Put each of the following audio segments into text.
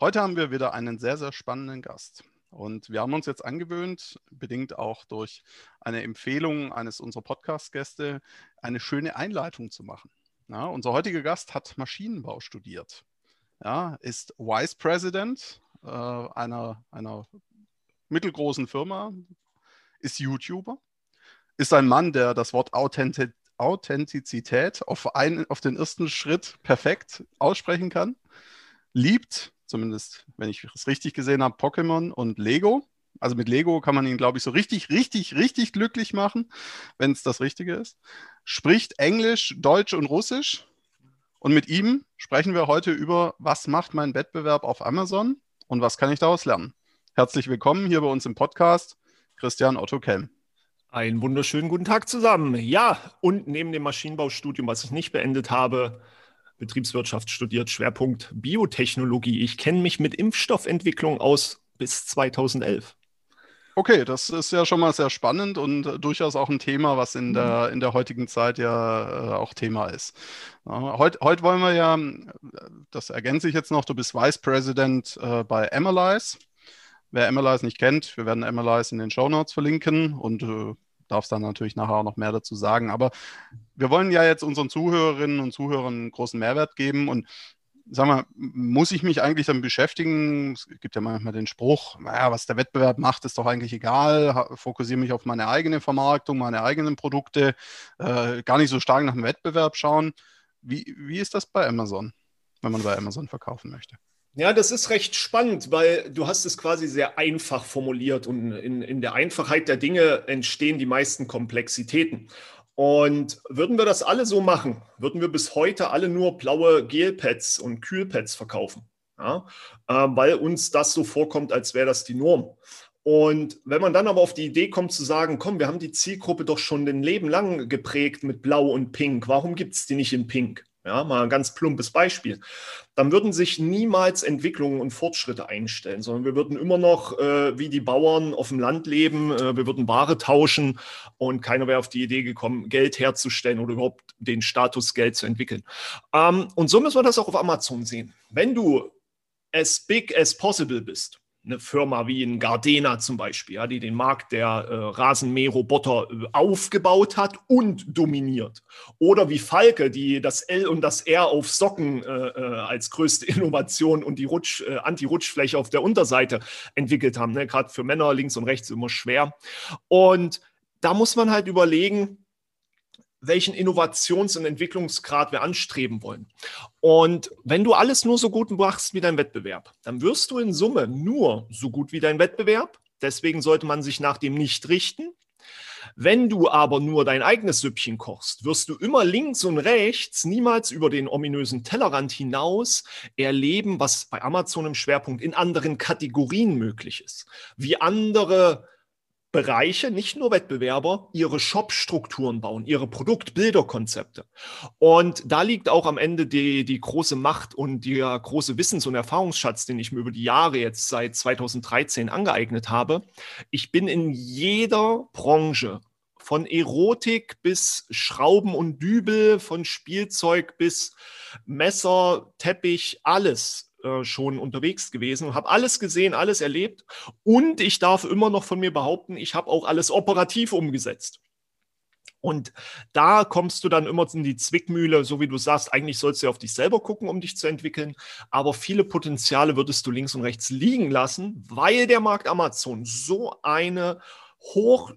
Heute haben wir wieder einen sehr, sehr spannenden Gast. Und wir haben uns jetzt angewöhnt, bedingt auch durch eine Empfehlung eines unserer Podcast-Gäste, eine schöne Einleitung zu machen. Ja, unser heutiger Gast hat Maschinenbau studiert, ja, ist Vice President äh, einer, einer mittelgroßen Firma, ist YouTuber, ist ein Mann, der das Wort Authentizität Authentizität auf, einen, auf den ersten Schritt perfekt aussprechen kann, liebt zumindest wenn ich es richtig gesehen habe, Pokémon und Lego. Also mit Lego kann man ihn, glaube ich, so richtig, richtig, richtig glücklich machen, wenn es das Richtige ist. Spricht Englisch, Deutsch und Russisch. Und mit ihm sprechen wir heute über, was macht mein Wettbewerb auf Amazon und was kann ich daraus lernen. Herzlich willkommen hier bei uns im Podcast, Christian Otto Kelm. Einen wunderschönen guten Tag zusammen. Ja, und neben dem Maschinenbaustudium, was ich nicht beendet habe, Betriebswirtschaft studiert, Schwerpunkt Biotechnologie. Ich kenne mich mit Impfstoffentwicklung aus bis 2011. Okay, das ist ja schon mal sehr spannend und durchaus auch ein Thema, was in der, in der heutigen Zeit ja äh, auch Thema ist. Ja, heute, heute wollen wir ja, das ergänze ich jetzt noch, du bist Vice President äh, bei Analyze. Wer Analyze nicht kennt, wir werden Analyze in den Show Notes verlinken und äh, darfst dann natürlich nachher auch noch mehr dazu sagen. Aber wir wollen ja jetzt unseren Zuhörerinnen und Zuhörern einen großen Mehrwert geben und sag mal, muss ich mich eigentlich damit beschäftigen? Es gibt ja manchmal den Spruch, naja, was der Wettbewerb macht, ist doch eigentlich egal. Fokussiere mich auf meine eigene Vermarktung, meine eigenen Produkte, äh, gar nicht so stark nach dem Wettbewerb schauen. Wie, wie ist das bei Amazon, wenn man bei Amazon verkaufen möchte? Ja, das ist recht spannend, weil du hast es quasi sehr einfach formuliert und in, in der Einfachheit der Dinge entstehen die meisten Komplexitäten. Und würden wir das alle so machen, würden wir bis heute alle nur blaue Gelpads und Kühlpads verkaufen, ja? äh, weil uns das so vorkommt, als wäre das die Norm. Und wenn man dann aber auf die Idee kommt zu sagen, komm, wir haben die Zielgruppe doch schon ein Leben lang geprägt mit Blau und Pink, warum gibt es die nicht in Pink? Ja, mal ein ganz plumpes Beispiel. Dann würden sich niemals Entwicklungen und Fortschritte einstellen, sondern wir würden immer noch äh, wie die Bauern auf dem Land leben, äh, wir würden Ware tauschen und keiner wäre auf die Idee gekommen, Geld herzustellen oder überhaupt den Status Geld zu entwickeln. Ähm, und so müssen wir das auch auf Amazon sehen. Wenn du as big as possible bist, eine Firma wie ein Gardena zum Beispiel, ja, die den Markt der äh, Rasenmäherroboter äh, aufgebaut hat und dominiert. Oder wie Falke, die das L und das R auf Socken äh, äh als größte Innovation und die Rutsch, äh, Anti-Rutschfläche auf der Unterseite entwickelt haben. Ne? Gerade für Männer links und rechts immer schwer. Und da muss man halt überlegen, welchen Innovations- und Entwicklungsgrad wir anstreben wollen. Und wenn du alles nur so gut machst wie dein Wettbewerb, dann wirst du in Summe nur so gut wie dein Wettbewerb. Deswegen sollte man sich nach dem nicht richten. Wenn du aber nur dein eigenes Süppchen kochst, wirst du immer links und rechts, niemals über den ominösen Tellerrand hinaus erleben, was bei Amazon im Schwerpunkt in anderen Kategorien möglich ist. Wie andere Bereiche, nicht nur Wettbewerber, ihre Shop-Strukturen bauen, ihre Produktbilderkonzepte. Und da liegt auch am Ende die, die große Macht und der große Wissens- und Erfahrungsschatz, den ich mir über die Jahre jetzt seit 2013 angeeignet habe. Ich bin in jeder Branche von Erotik bis Schrauben und Dübel, von Spielzeug bis Messer, Teppich, alles äh, schon unterwegs gewesen und habe alles gesehen, alles erlebt. Und ich darf immer noch von mir behaupten, ich habe auch alles operativ umgesetzt. Und da kommst du dann immer in die Zwickmühle, so wie du sagst, eigentlich sollst du auf dich selber gucken, um dich zu entwickeln. Aber viele Potenziale würdest du links und rechts liegen lassen, weil der Markt Amazon so eine hoch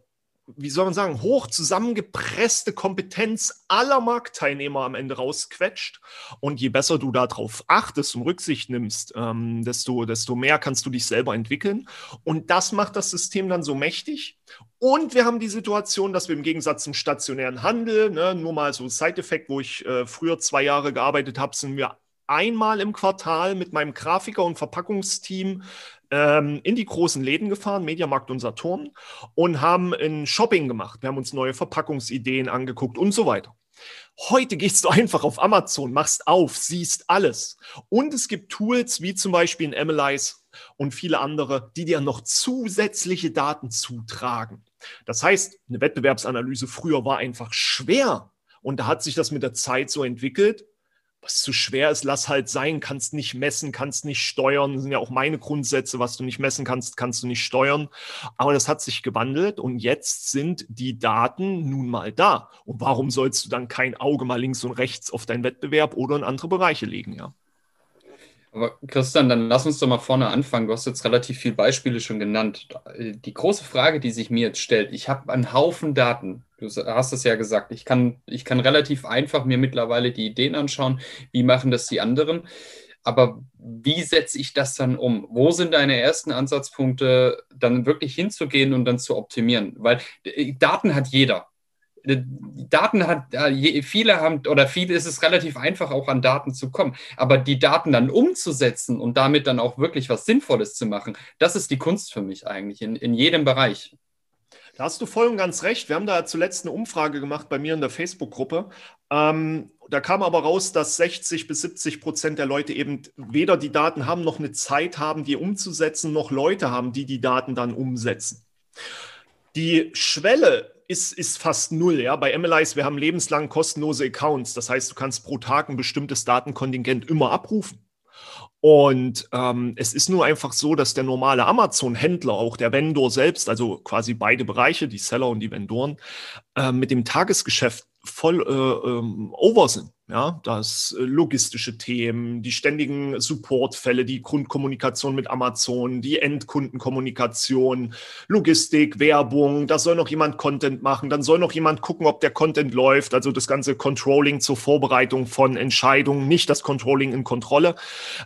wie soll man sagen, hoch zusammengepresste Kompetenz aller Marktteilnehmer am Ende rausquetscht. Und je besser du darauf achtest und Rücksicht nimmst, ähm, desto, desto mehr kannst du dich selber entwickeln. Und das macht das System dann so mächtig. Und wir haben die Situation, dass wir im Gegensatz zum stationären Handel, ne, nur mal so Side-Effekt, wo ich äh, früher zwei Jahre gearbeitet habe, sind wir einmal im Quartal mit meinem Grafiker und Verpackungsteam ähm, in die großen Läden gefahren, Mediamarkt und Saturn, und haben ein Shopping gemacht. Wir haben uns neue Verpackungsideen angeguckt und so weiter. Heute gehst du einfach auf Amazon, machst auf, siehst alles. Und es gibt Tools wie zum Beispiel in Analyze und viele andere, die dir noch zusätzliche Daten zutragen. Das heißt, eine Wettbewerbsanalyse früher war einfach schwer. Und da hat sich das mit der Zeit so entwickelt, was zu schwer ist, lass halt sein, kannst nicht messen, kannst nicht steuern. Das sind ja auch meine Grundsätze, was du nicht messen kannst, kannst du nicht steuern. Aber das hat sich gewandelt und jetzt sind die Daten nun mal da. Und warum sollst du dann kein Auge mal links und rechts auf deinen Wettbewerb oder in andere Bereiche legen, ja? Aber Christian, dann lass uns doch mal vorne anfangen. Du hast jetzt relativ viele Beispiele schon genannt. Die große Frage, die sich mir jetzt stellt, ich habe einen Haufen Daten. Du hast es ja gesagt, ich kann, ich kann relativ einfach mir mittlerweile die Ideen anschauen, wie machen das die anderen. Aber wie setze ich das dann um? Wo sind deine ersten Ansatzpunkte, dann wirklich hinzugehen und dann zu optimieren? Weil äh, Daten hat jeder. Daten hat, viele haben, oder viele ist es relativ einfach, auch an Daten zu kommen. Aber die Daten dann umzusetzen und damit dann auch wirklich was Sinnvolles zu machen, das ist die Kunst für mich eigentlich in, in jedem Bereich. Da hast du voll und ganz recht. Wir haben da zuletzt eine Umfrage gemacht bei mir in der Facebook-Gruppe. Ähm, da kam aber raus, dass 60 bis 70 Prozent der Leute eben weder die Daten haben, noch eine Zeit haben, die umzusetzen, noch Leute haben, die die Daten dann umsetzen. Die Schwelle ist, ist fast null. Ja? Bei MLIs, wir haben lebenslang kostenlose Accounts. Das heißt, du kannst pro Tag ein bestimmtes Datenkontingent immer abrufen. Und ähm, es ist nur einfach so, dass der normale Amazon-Händler, auch der Vendor selbst, also quasi beide Bereiche, die Seller und die Vendoren, äh, mit dem Tagesgeschäft voll äh, ähm, over sind. Ja, das äh, logistische Themen, die ständigen Supportfälle, die Grundkommunikation mit Amazon, die Endkundenkommunikation, Logistik, Werbung, da soll noch jemand Content machen, dann soll noch jemand gucken, ob der Content läuft, also das ganze Controlling zur Vorbereitung von Entscheidungen, nicht das Controlling in Kontrolle.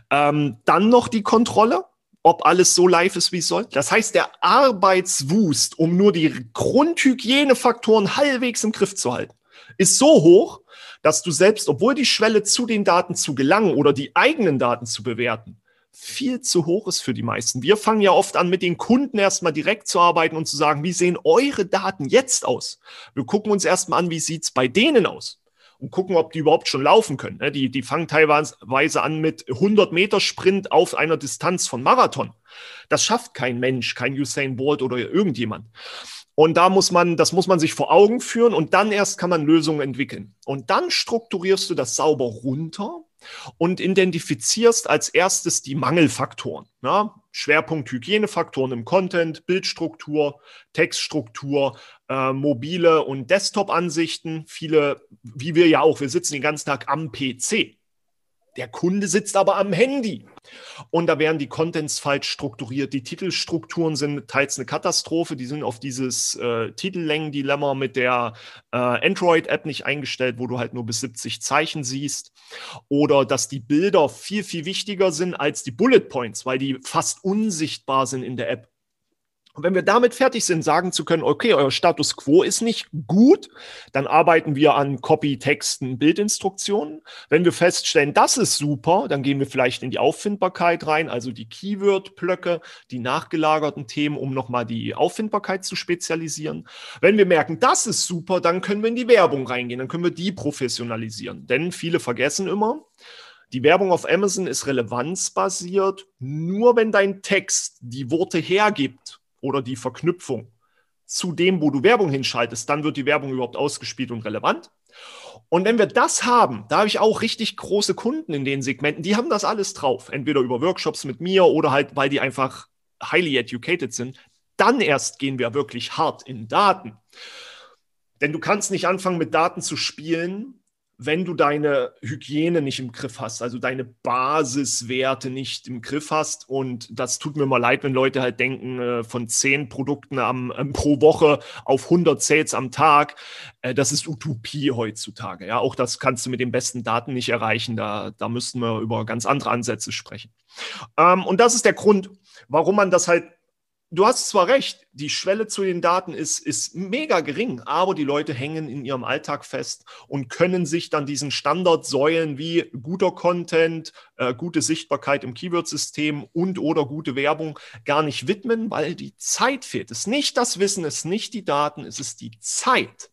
Ähm, dann noch die Kontrolle, ob alles so live ist, wie es soll. Das heißt, der Arbeitswust, um nur die Grundhygienefaktoren halbwegs im Griff zu halten, ist so hoch, dass du selbst, obwohl die Schwelle zu den Daten zu gelangen oder die eigenen Daten zu bewerten, viel zu hoch ist für die meisten. Wir fangen ja oft an, mit den Kunden erstmal direkt zu arbeiten und zu sagen, wie sehen eure Daten jetzt aus? Wir gucken uns erstmal an, wie sieht's bei denen aus? Und gucken, ob die überhaupt schon laufen können. Ne? Die, die fangen teilweise an mit 100 Meter Sprint auf einer Distanz von Marathon. Das schafft kein Mensch, kein Usain Bolt oder irgendjemand. Und da muss man, das muss man sich vor Augen führen und dann erst kann man Lösungen entwickeln. Und dann strukturierst du das sauber runter und identifizierst als erstes die Mangelfaktoren. Ja? Schwerpunkt Hygienefaktoren im Content, Bildstruktur, Textstruktur, äh, mobile und Desktop-Ansichten. Viele, wie wir ja auch, wir sitzen den ganzen Tag am PC. Der Kunde sitzt aber am Handy. Und da werden die Contents falsch strukturiert. Die Titelstrukturen sind teils eine Katastrophe. Die sind auf dieses äh, Titellängen-Dilemma mit der äh, Android-App nicht eingestellt, wo du halt nur bis 70 Zeichen siehst. Oder dass die Bilder viel, viel wichtiger sind als die Bullet Points, weil die fast unsichtbar sind in der App. Und wenn wir damit fertig sind, sagen zu können, okay, euer Status quo ist nicht gut, dann arbeiten wir an Copy-Texten, Bildinstruktionen. Wenn wir feststellen, das ist super, dann gehen wir vielleicht in die Auffindbarkeit rein, also die Keyword-Blöcke, die nachgelagerten Themen, um nochmal die Auffindbarkeit zu spezialisieren. Wenn wir merken, das ist super, dann können wir in die Werbung reingehen, dann können wir die professionalisieren. Denn viele vergessen immer, die Werbung auf Amazon ist relevanzbasiert. Nur wenn dein Text die Worte hergibt, oder die Verknüpfung zu dem, wo du Werbung hinschaltest, dann wird die Werbung überhaupt ausgespielt und relevant. Und wenn wir das haben, da habe ich auch richtig große Kunden in den Segmenten, die haben das alles drauf, entweder über Workshops mit mir oder halt, weil die einfach highly educated sind, dann erst gehen wir wirklich hart in Daten. Denn du kannst nicht anfangen, mit Daten zu spielen, wenn du deine Hygiene nicht im Griff hast, also deine Basiswerte nicht im Griff hast. Und das tut mir mal leid, wenn Leute halt denken, äh, von zehn Produkten am, ähm, pro Woche auf 100 Sales am Tag. Äh, das ist Utopie heutzutage. Ja, auch das kannst du mit den besten Daten nicht erreichen. Da, da müssten wir über ganz andere Ansätze sprechen. Ähm, und das ist der Grund, warum man das halt du hast zwar recht, die Schwelle zu den Daten ist, ist mega gering, aber die Leute hängen in ihrem Alltag fest und können sich dann diesen Standardsäulen wie guter Content, äh, gute Sichtbarkeit im Keyword-System und oder gute Werbung gar nicht widmen, weil die Zeit fehlt. Es ist nicht das Wissen, es ist nicht die Daten, es ist die Zeit.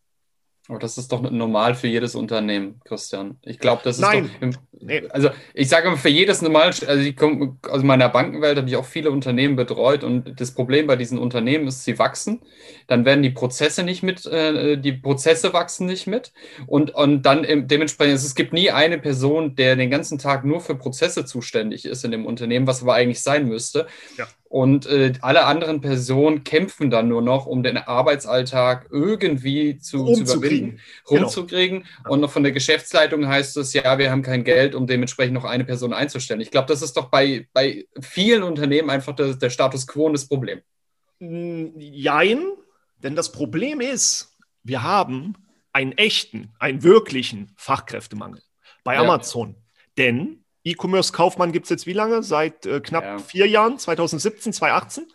Aber das ist doch normal für jedes Unternehmen, Christian. Ich glaube, das ist Nein. doch. Nee. Also ich sage immer, für jedes normal, also ich komme aus meiner Bankenwelt habe ich auch viele Unternehmen betreut und das Problem bei diesen Unternehmen ist, sie wachsen, dann werden die Prozesse nicht mit, äh, die Prozesse wachsen nicht mit und, und dann dementsprechend, es gibt nie eine Person, der den ganzen Tag nur für Prozesse zuständig ist in dem Unternehmen, was aber eigentlich sein müsste. Ja. Und äh, alle anderen Personen kämpfen dann nur noch, um den Arbeitsalltag irgendwie zu, zu überwinden, genau. rumzukriegen. Genau. Und noch von der Geschäftsleitung heißt es, ja, wir haben kein Geld, um dementsprechend noch eine Person einzustellen. Ich glaube, das ist doch bei, bei vielen Unternehmen einfach der, der Status quo und das Problem. Hm, jein, denn das Problem ist, wir haben einen echten, einen wirklichen Fachkräftemangel bei ja. Amazon. Denn E-Commerce-Kaufmann gibt es jetzt wie lange? Seit äh, knapp ja. vier Jahren, 2017, 2018.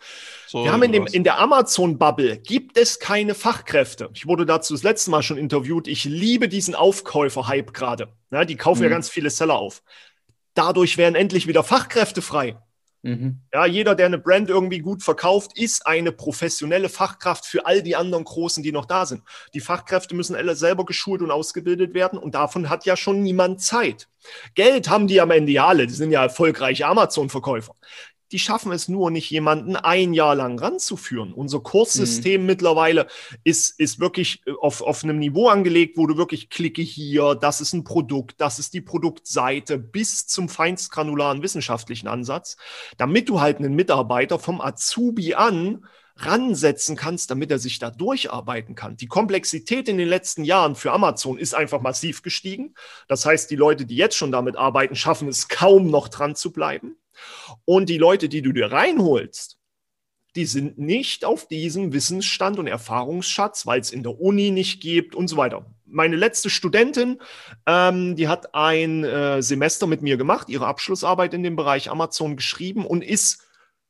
So, wir haben in, dem, in der Amazon-Bubble gibt es keine Fachkräfte. Ich wurde dazu das letzte Mal schon interviewt. Ich liebe diesen Aufkäufer-Hype gerade. Ja, die kaufen mhm. ja ganz viele Seller auf. Dadurch werden endlich wieder Fachkräfte frei. Mhm. Ja, jeder, der eine Brand irgendwie gut verkauft, ist eine professionelle Fachkraft für all die anderen Großen, die noch da sind. Die Fachkräfte müssen alle selber geschult und ausgebildet werden und davon hat ja schon niemand Zeit. Geld haben die am Ende alle, die sind ja erfolgreiche Amazon-Verkäufer die schaffen es nur nicht, jemanden ein Jahr lang ranzuführen. Unser Kurssystem mhm. mittlerweile ist, ist wirklich äh, auf, auf einem Niveau angelegt, wo du wirklich klicke hier, das ist ein Produkt, das ist die Produktseite, bis zum feinstgranularen wissenschaftlichen Ansatz, damit du halt einen Mitarbeiter vom Azubi an ransetzen kannst, damit er sich da durcharbeiten kann. Die Komplexität in den letzten Jahren für Amazon ist einfach massiv gestiegen. Das heißt, die Leute, die jetzt schon damit arbeiten, schaffen es kaum noch dran zu bleiben. Und die Leute, die du dir reinholst, die sind nicht auf diesem Wissensstand und Erfahrungsschatz, weil es in der Uni nicht gibt und so weiter. Meine letzte Studentin, ähm, die hat ein äh, Semester mit mir gemacht, ihre Abschlussarbeit in dem Bereich Amazon geschrieben und ist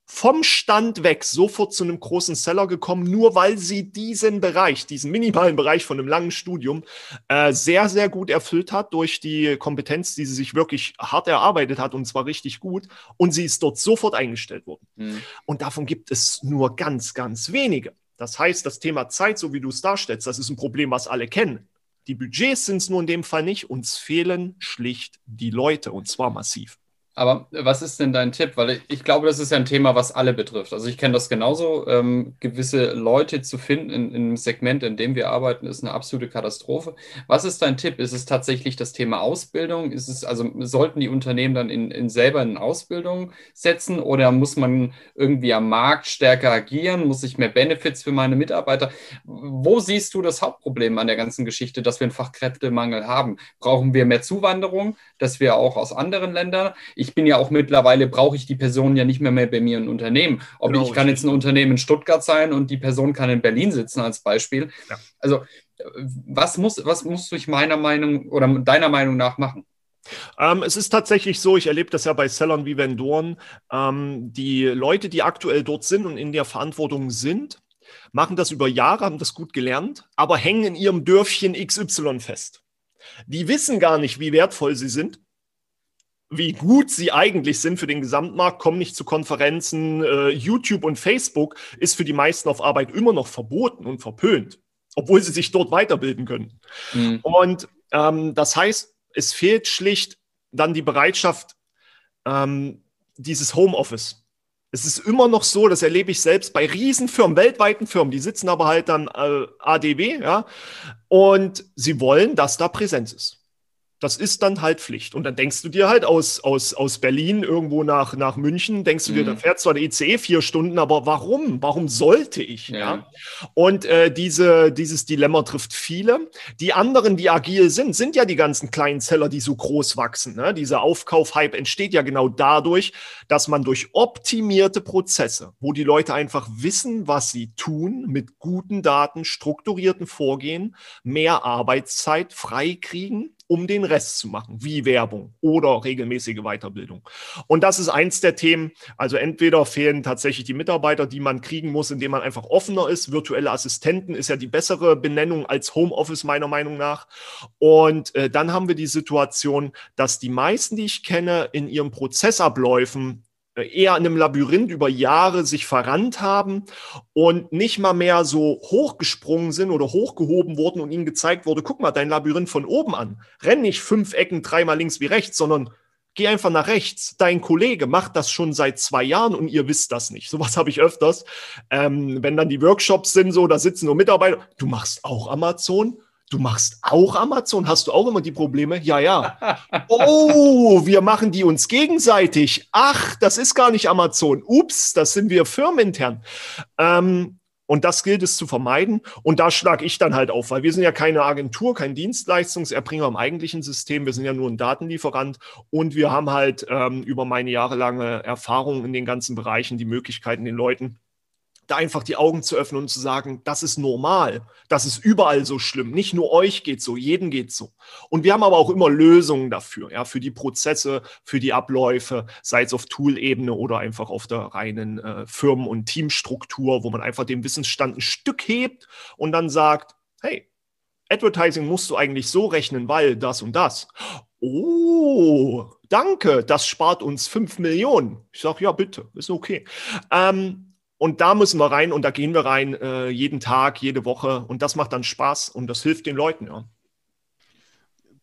vom Stand weg sofort zu einem großen Seller gekommen, nur weil sie diesen Bereich, diesen minimalen Bereich von einem langen Studium äh, sehr, sehr gut erfüllt hat durch die Kompetenz, die sie sich wirklich hart erarbeitet hat und zwar richtig gut. Und sie ist dort sofort eingestellt worden. Mhm. Und davon gibt es nur ganz, ganz wenige. Das heißt, das Thema Zeit, so wie du es darstellst, das ist ein Problem, was alle kennen. Die Budgets sind es nur in dem Fall nicht. Uns fehlen schlicht die Leute und zwar massiv. Aber was ist denn dein Tipp? Weil ich glaube, das ist ja ein Thema, was alle betrifft. Also ich kenne das genauso. Ähm, gewisse Leute zu finden in, in, einem Segment, in dem wir arbeiten, ist eine absolute Katastrophe. Was ist dein Tipp? Ist es tatsächlich das Thema Ausbildung? Ist es, also sollten die Unternehmen dann in, in selber in Ausbildung setzen oder muss man irgendwie am Markt stärker agieren? Muss ich mehr Benefits für meine Mitarbeiter? Wo siehst du das Hauptproblem an der ganzen Geschichte, dass wir einen Fachkräftemangel haben? Brauchen wir mehr Zuwanderung, dass wir auch aus anderen Ländern? Ich ich bin ja auch mittlerweile, brauche ich die Person ja nicht mehr, mehr bei mir im Unternehmen. Ob genau, ich kann jetzt ein Unternehmen in Stuttgart sein und die Person kann in Berlin sitzen als Beispiel. Ja. Also was muss, was muss ich meiner Meinung oder deiner Meinung nach machen? Ähm, es ist tatsächlich so, ich erlebe das ja bei Sellern wie Vendoren, ähm, die Leute, die aktuell dort sind und in der Verantwortung sind, machen das über Jahre, haben das gut gelernt, aber hängen in ihrem Dörfchen XY fest. Die wissen gar nicht, wie wertvoll sie sind wie gut sie eigentlich sind für den Gesamtmarkt, kommen nicht zu Konferenzen. Äh, YouTube und Facebook ist für die meisten auf Arbeit immer noch verboten und verpönt, obwohl sie sich dort weiterbilden können. Mhm. Und ähm, das heißt, es fehlt schlicht dann die Bereitschaft, ähm, dieses Homeoffice. Es ist immer noch so, das erlebe ich selbst bei Riesenfirmen, weltweiten Firmen, die sitzen aber halt dann äh, ADW, ja, und sie wollen, dass da Präsenz ist das ist dann halt Pflicht. Und dann denkst du dir halt aus, aus, aus Berlin irgendwo nach, nach München, denkst du dir, mhm. da fährt zwar der ICE vier Stunden, aber warum? Warum sollte ich? Ja. ja? Und äh, diese, dieses Dilemma trifft viele. Die anderen, die agil sind, sind ja die ganzen kleinen Zeller, die so groß wachsen. Ne? Dieser Aufkauf-Hype entsteht ja genau dadurch, dass man durch optimierte Prozesse, wo die Leute einfach wissen, was sie tun, mit guten Daten, strukturierten Vorgehen, mehr Arbeitszeit freikriegen um den Rest zu machen, wie Werbung oder regelmäßige Weiterbildung. Und das ist eins der Themen. Also entweder fehlen tatsächlich die Mitarbeiter, die man kriegen muss, indem man einfach offener ist. Virtuelle Assistenten ist ja die bessere Benennung als Homeoffice meiner Meinung nach. Und äh, dann haben wir die Situation, dass die meisten, die ich kenne, in ihren Prozessabläufen eher in einem Labyrinth über Jahre sich verrannt haben und nicht mal mehr so hochgesprungen sind oder hochgehoben wurden und ihnen gezeigt wurde, guck mal, dein Labyrinth von oben an. Renn nicht fünf Ecken, dreimal links wie rechts, sondern geh einfach nach rechts. Dein Kollege macht das schon seit zwei Jahren und ihr wisst das nicht. Sowas habe ich öfters. Ähm, wenn dann die Workshops sind, so, da sitzen nur Mitarbeiter. Du machst auch Amazon? Du machst auch Amazon? Hast du auch immer die Probleme? Ja, ja. Oh, wir machen die uns gegenseitig. Ach, das ist gar nicht Amazon. Ups, das sind wir firmenintern. Ähm, und das gilt es zu vermeiden. Und da schlage ich dann halt auf, weil wir sind ja keine Agentur, kein Dienstleistungserbringer im eigentlichen System. Wir sind ja nur ein Datenlieferant. Und wir haben halt ähm, über meine jahrelange Erfahrung in den ganzen Bereichen die Möglichkeiten, den Leuten da einfach die Augen zu öffnen und zu sagen, das ist normal, das ist überall so schlimm. Nicht nur euch geht so, jedem geht so. Und wir haben aber auch immer Lösungen dafür, ja, für die Prozesse, für die Abläufe, sei es auf Tool-Ebene oder einfach auf der reinen äh, Firmen- und Teamstruktur, wo man einfach den Wissensstand ein Stück hebt und dann sagt, hey, Advertising musst du eigentlich so rechnen, weil das und das. Oh, danke, das spart uns 5 Millionen. Ich sage, ja, bitte, ist okay. Ähm, und da müssen wir rein und da gehen wir rein äh, jeden Tag, jede Woche. Und das macht dann Spaß und das hilft den Leuten, ja.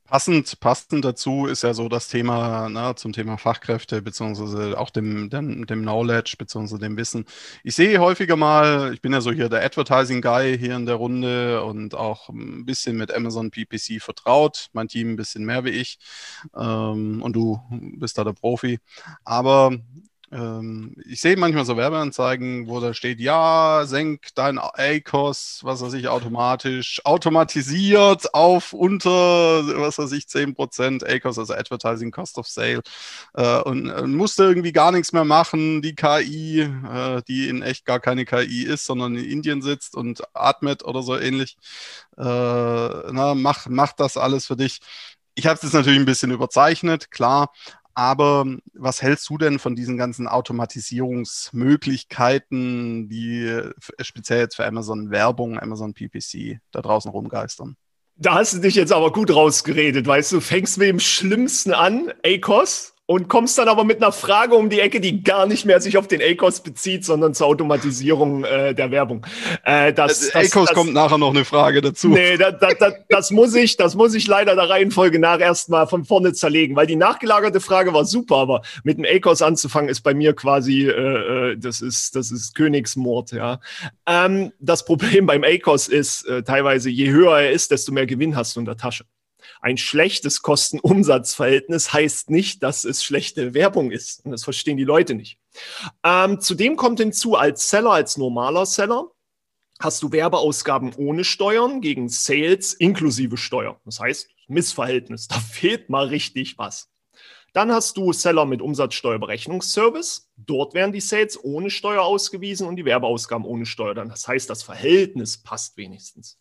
Passend, passend dazu ist ja so das Thema na, zum Thema Fachkräfte beziehungsweise auch dem, dem, dem Knowledge beziehungsweise dem Wissen. Ich sehe häufiger mal, ich bin ja so hier der Advertising Guy hier in der Runde und auch ein bisschen mit Amazon PPC vertraut. Mein Team ein bisschen mehr wie ich ähm, und du bist da der Profi. Aber ich sehe manchmal so Werbeanzeigen, wo da steht, ja, senk dein ACOS, was weiß ich, automatisch, automatisiert auf unter, was weiß ich, 10% ACOS, also Advertising Cost of Sale. Äh, und, und musste irgendwie gar nichts mehr machen. Die KI, äh, die in echt gar keine KI ist, sondern in Indien sitzt und atmet oder so ähnlich, äh, na, mach, mach das alles für dich. Ich habe es natürlich ein bisschen überzeichnet, klar, aber was hältst du denn von diesen ganzen Automatisierungsmöglichkeiten, die speziell jetzt für Amazon Werbung, Amazon PPC da draußen rumgeistern? Da hast du dich jetzt aber gut rausgeredet, weißt du, fängst mit dem Schlimmsten an, ACOS, und kommst dann aber mit einer Frage um die Ecke, die gar nicht mehr sich auf den ACOS bezieht, sondern zur Automatisierung äh, der Werbung. Äh, das, das, ACOS das, kommt nachher noch eine Frage dazu. Nee, da, da, da, das, muss ich, das muss ich leider der Reihenfolge nach erstmal von vorne zerlegen, weil die nachgelagerte Frage war super, aber mit dem ACOS anzufangen ist bei mir quasi, äh, äh, das, ist, das ist Königsmord. Ja. Ähm, das Problem beim ACOS ist äh, teilweise, je höher er ist, desto mehr Gewinn hast du in der Tasche ein schlechtes Kosten-Umsatz-Verhältnis heißt nicht, dass es schlechte Werbung ist. Und das verstehen die Leute nicht. Ähm, zudem kommt hinzu, als Seller, als normaler Seller, hast du Werbeausgaben ohne Steuern gegen Sales inklusive Steuer. Das heißt, Missverhältnis, da fehlt mal richtig was. Dann hast du Seller mit Umsatzsteuerberechnungsservice. Dort werden die Sales ohne Steuer ausgewiesen und die Werbeausgaben ohne Steuer. Das heißt, das Verhältnis passt wenigstens.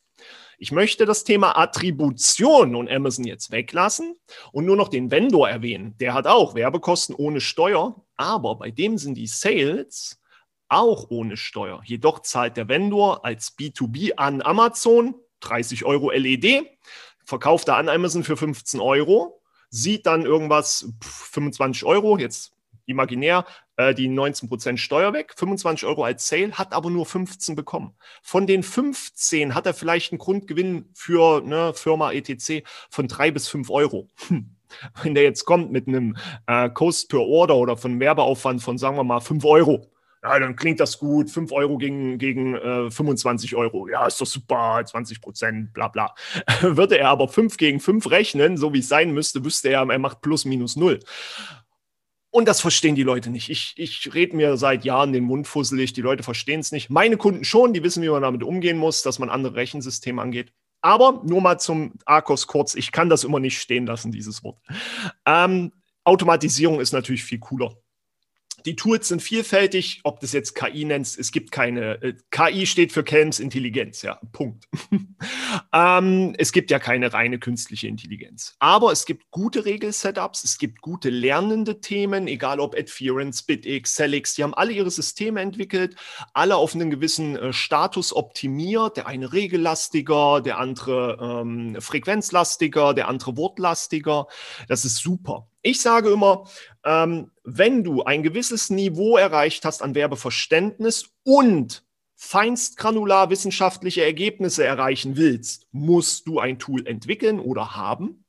Ich möchte das Thema Attribution und Amazon jetzt weglassen und nur noch den Vendor erwähnen. Der hat auch Werbekosten ohne Steuer, aber bei dem sind die Sales auch ohne Steuer. Jedoch zahlt der Vendor als B2B an Amazon 30 Euro LED, verkauft er an Amazon für 15 Euro, sieht dann irgendwas 25 Euro, jetzt imaginär, äh, die 19% Steuer weg, 25 Euro als Sale, hat aber nur 15 bekommen. Von den 15 hat er vielleicht einen Grundgewinn für eine Firma ETC von 3 bis 5 Euro. Hm. Wenn der jetzt kommt mit einem äh, Cost per Order oder von Werbeaufwand von, sagen wir mal, 5 Euro, ja, dann klingt das gut, 5 Euro gegen, gegen äh, 25 Euro. Ja, ist doch super, 20 Prozent, bla bla. Würde er aber 5 gegen 5 rechnen, so wie es sein müsste, wüsste er, er macht plus minus null. Und das verstehen die Leute nicht. Ich, ich rede mir seit Jahren den Mund fusselig, die Leute verstehen es nicht. Meine Kunden schon, die wissen, wie man damit umgehen muss, dass man andere Rechensysteme angeht. Aber nur mal zum ARCOS kurz, ich kann das immer nicht stehen lassen, dieses Wort. Ähm, Automatisierung ist natürlich viel cooler. Die Tools sind vielfältig, ob das jetzt KI nennst, es gibt keine, äh, KI steht für Kelms Intelligenz, ja, Punkt. ähm, es gibt ja keine reine künstliche Intelligenz. Aber es gibt gute Regelsetups, es gibt gute lernende Themen, egal ob Adference, BitX, Celix, die haben alle ihre Systeme entwickelt, alle auf einen gewissen äh, Status optimiert, der eine regellastiger, der andere ähm, frequenzlastiger, der andere wortlastiger. Das ist super. Ich sage immer, ähm, wenn du ein gewisses Niveau erreicht hast an Werbeverständnis und feinst granular wissenschaftliche Ergebnisse erreichen willst, musst du ein Tool entwickeln oder haben.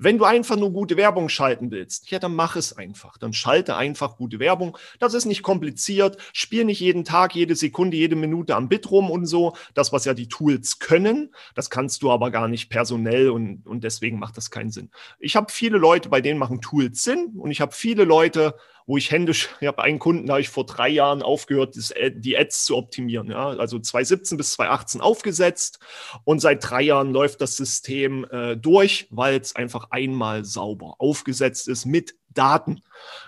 Wenn du einfach nur gute Werbung schalten willst, ja, dann mach es einfach. Dann schalte einfach gute Werbung. Das ist nicht kompliziert. Spiel nicht jeden Tag, jede Sekunde, jede Minute am Bit rum und so. Das, was ja die Tools können, das kannst du aber gar nicht personell und, und deswegen macht das keinen Sinn. Ich habe viele Leute, bei denen machen Tools Sinn und ich habe viele Leute, wo ich händisch, ich habe einen Kunden, da habe ich vor drei Jahren aufgehört, die Ads zu optimieren. Ja? Also 2017 bis 2018 aufgesetzt und seit drei Jahren läuft das System äh, durch, weil es einfach einmal sauber aufgesetzt ist mit Daten.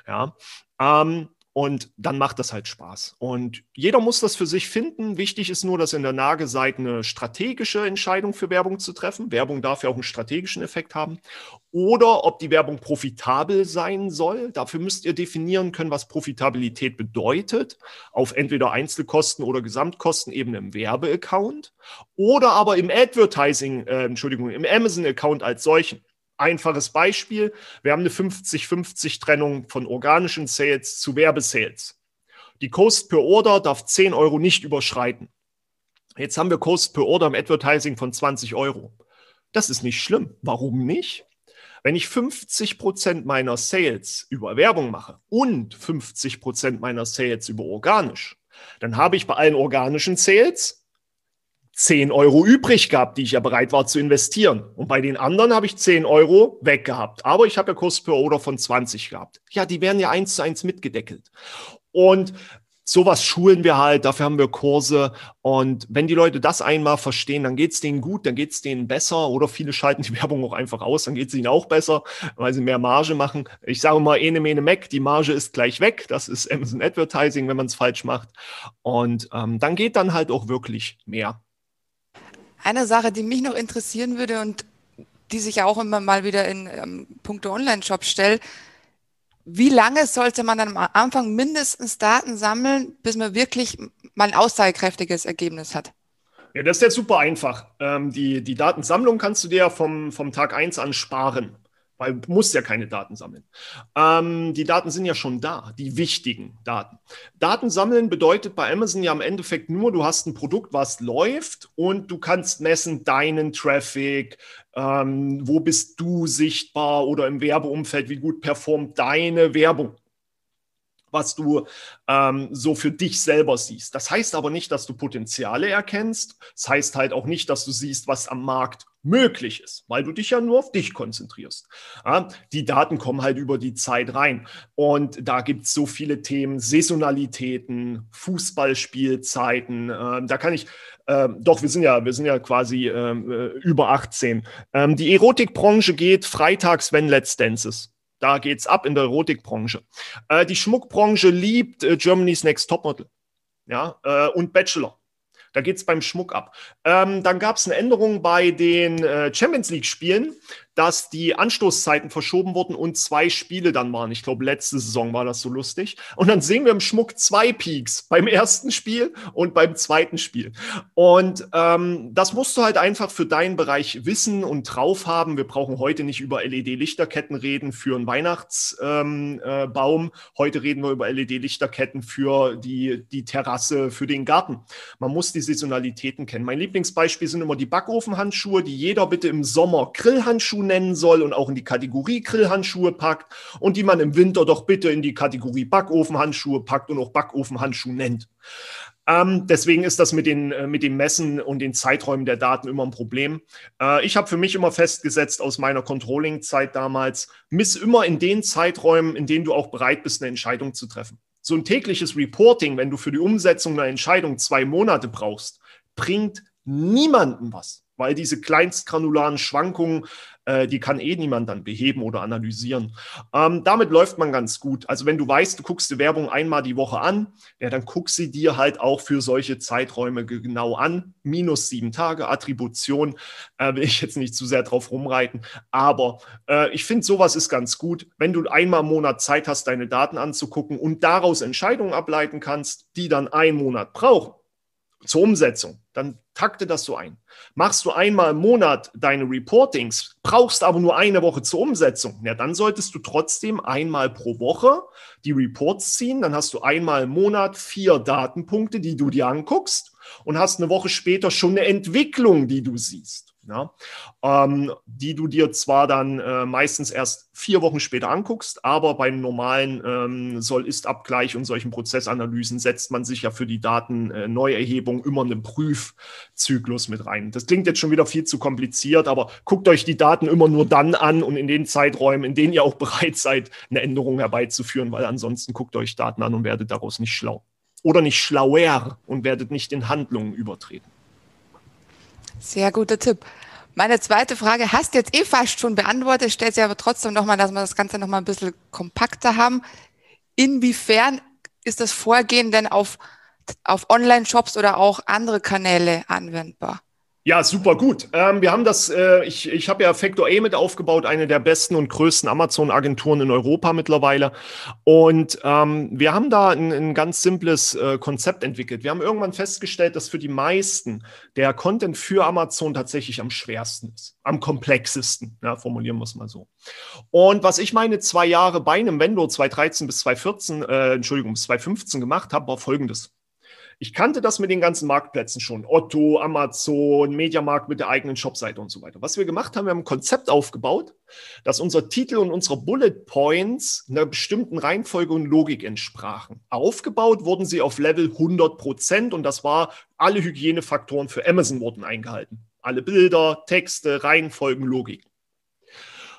Ja? Ähm, und dann macht das halt Spaß. Und jeder muss das für sich finden. Wichtig ist nur, dass ihr in der Lage seid, eine strategische Entscheidung für Werbung zu treffen. Werbung darf ja auch einen strategischen Effekt haben. Oder ob die Werbung profitabel sein soll. Dafür müsst ihr definieren können, was Profitabilität bedeutet. Auf entweder Einzelkosten- oder Gesamtkostenebene im Werbeaccount. Oder aber im Advertising, äh, Entschuldigung, im Amazon-Account als solchen. Einfaches Beispiel, wir haben eine 50-50-Trennung von organischen Sales zu Werbesales. Die Cost per Order darf 10 Euro nicht überschreiten. Jetzt haben wir Cost per Order im Advertising von 20 Euro. Das ist nicht schlimm. Warum nicht? Wenn ich 50 Prozent meiner Sales über Werbung mache und 50 Prozent meiner Sales über organisch, dann habe ich bei allen organischen Sales 10 Euro übrig gehabt, die ich ja bereit war zu investieren. Und bei den anderen habe ich 10 Euro weg gehabt. Aber ich habe ja Kurs per Order von 20 gehabt. Ja, die werden ja eins zu eins mitgedeckelt. Und sowas schulen wir halt, dafür haben wir Kurse. Und wenn die Leute das einmal verstehen, dann geht es denen gut, dann geht es denen besser. Oder viele schalten die Werbung auch einfach aus, dann geht es ihnen auch besser, weil sie mehr Marge machen. Ich sage mal, ene mene Mac, die Marge ist gleich weg. Das ist Amazon Advertising, wenn man es falsch macht. Und ähm, dann geht dann halt auch wirklich mehr. Eine Sache, die mich noch interessieren würde und die sich auch immer mal wieder in ähm, puncto Online-Shop stellt, wie lange sollte man dann am Anfang mindestens Daten sammeln, bis man wirklich mal ein aussagekräftiges Ergebnis hat? Ja, das ist jetzt super einfach. Ähm, die, die Datensammlung kannst du dir vom, vom Tag 1 an sparen weil du musst ja keine Daten sammeln. Ähm, die Daten sind ja schon da, die wichtigen Daten. Daten sammeln bedeutet bei Amazon ja im Endeffekt nur, du hast ein Produkt, was läuft und du kannst messen deinen Traffic, ähm, wo bist du sichtbar oder im Werbeumfeld, wie gut performt deine Werbung was du ähm, so für dich selber siehst. Das heißt aber nicht, dass du Potenziale erkennst. Das heißt halt auch nicht, dass du siehst, was am Markt möglich ist, weil du dich ja nur auf dich konzentrierst. Ja, die Daten kommen halt über die Zeit rein. Und da gibt es so viele Themen, Saisonalitäten, Fußballspielzeiten. Äh, da kann ich, äh, doch, wir sind ja, wir sind ja quasi ähm, äh, über 18. Ähm, die Erotikbranche geht freitags, wenn Let's Dances. Da geht's ab in der Erotikbranche. Äh, die Schmuckbranche liebt äh, Germany's Next Topmodel. Ja, äh, und Bachelor. Da geht es beim Schmuck ab. Ähm, dann gab es eine Änderung bei den äh, Champions League-Spielen dass die Anstoßzeiten verschoben wurden und zwei Spiele dann waren. Ich glaube, letzte Saison war das so lustig. Und dann sehen wir im Schmuck zwei Peaks beim ersten Spiel und beim zweiten Spiel. Und ähm, das musst du halt einfach für deinen Bereich wissen und drauf haben. Wir brauchen heute nicht über LED-Lichterketten reden für einen Weihnachtsbaum. Ähm, äh, heute reden wir über LED-Lichterketten für die, die Terrasse, für den Garten. Man muss die Saisonalitäten kennen. Mein Lieblingsbeispiel sind immer die Backofenhandschuhe, die jeder bitte im Sommer Grillhandschuhe nennen soll und auch in die Kategorie Grillhandschuhe packt und die man im Winter doch bitte in die Kategorie Backofenhandschuhe packt und auch Backofenhandschuh nennt. Ähm, deswegen ist das mit, den, äh, mit dem Messen und den Zeiträumen der Daten immer ein Problem. Äh, ich habe für mich immer festgesetzt aus meiner Controlling-Zeit damals, miss immer in den Zeiträumen, in denen du auch bereit bist, eine Entscheidung zu treffen. So ein tägliches Reporting, wenn du für die Umsetzung einer Entscheidung zwei Monate brauchst, bringt niemandem was weil diese kleinstgranularen Schwankungen Äh, die kann eh niemand dann beheben oder analysieren. Ähm, damit läuft man ganz gut. Also wenn du weißt, du guckst die Werbung einmal die Woche an, ja, dann guck sie dir halt auch für solche Zeiträume genau an. Minus sieben Tage, Attribution, äh, will ich jetzt nicht zu sehr drauf rumreiten. Aber äh, ich finde, sowas ist ganz gut, wenn du einmal im Monat Zeit hast, deine Daten anzugucken und daraus Entscheidungen ableiten kannst, die dann einen Monat brauchen zur Umsetzung, dann takte das so ein. Machst du einmal im Monat deine Reportings, brauchst aber nur eine Woche zur Umsetzung, ja, dann solltest du trotzdem einmal pro Woche die Reports ziehen. Dann hast du einmal im Monat vier Datenpunkte, die du dir anguckst und hast eine Woche später schon eine Entwicklung, die du siehst ja, ähm, die du dir zwar dann äh, meistens erst vier Wochen später anguckst, aber beim normalen ähm, Soll-Ist-Abgleich und solchen Prozessanalysen setzt man sich ja für die Datenneuerhebung äh, immer einen Prüfzyklus mit rein. Das klingt jetzt schon wieder viel zu kompliziert, aber guckt euch die Daten immer nur dann an und in den Zeiträumen, in denen ihr auch bereit seid, eine Änderung herbeizuführen, weil ansonsten guckt euch Daten an und werdet daraus nicht schlau. Oder nicht schlauer und werdet nicht in Handlungen übertreten. Sehr guter Tipp. Meine zweite Frage hast jetzt eh fast schon beantwortet, stellt sie aber trotzdem nochmal, dass wir das Ganze nochmal ein bisschen kompakter haben. Inwiefern ist das Vorgehen denn auf, auf Online-Shops oder auch andere Kanäle anwendbar? Ja, super gut. Ähm, wir haben das, äh, ich, ich habe ja Factor A mit aufgebaut, eine der besten und größten Amazon-Agenturen in Europa mittlerweile. Und ähm, wir haben da ein, ein ganz simples äh, Konzept entwickelt. Wir haben irgendwann festgestellt, dass für die meisten der Content für Amazon tatsächlich am schwersten ist, am komplexesten, ja, formulieren wir es mal so. Und was ich meine zwei Jahre bei einem Vendor 2013 bis 2014, äh, Entschuldigung, bis 2015 gemacht habe, war folgendes. Ich kannte das mit den ganzen Marktplätzen schon. Otto, Amazon, Mediamarkt mit der eigenen Shopseite und so weiter. Was wir gemacht haben, wir haben ein Konzept aufgebaut, dass unser Titel und unsere Bullet Points einer bestimmten Reihenfolge und Logik entsprachen. Aufgebaut wurden sie auf Level 100 Prozent und das war, alle Hygienefaktoren für Amazon wurden eingehalten. Alle Bilder, Texte, Reihenfolgen, Logik.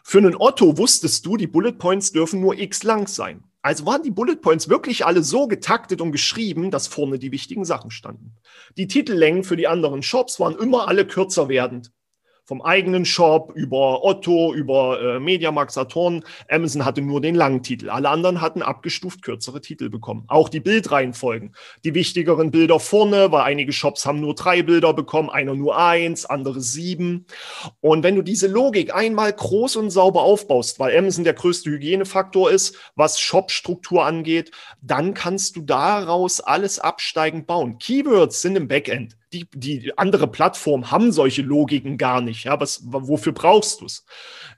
Für einen Otto wusstest du, die Bullet Points dürfen nur x lang sein. Also waren die Bullet Points wirklich alle so getaktet und geschrieben, dass vorne die wichtigen Sachen standen. Die Titellängen für die anderen Shops waren immer alle kürzer werdend vom eigenen Shop über Otto, über äh, Mediamarkt Saturn. Amazon hatte nur den langen Titel. Alle anderen hatten abgestuft kürzere Titel bekommen. Auch die Bildreihenfolgen. Die wichtigeren Bilder vorne, weil einige Shops haben nur drei Bilder bekommen, einer nur eins, andere sieben. Und wenn du diese Logik einmal groß und sauber aufbaust, weil Amazon der größte Hygienefaktor ist, was Shop-Struktur angeht, dann kannst du daraus alles absteigend bauen. Keywords sind im Backend die, die andere Plattformen haben solche Logiken gar nicht. Ja, was, wofür brauchst du es?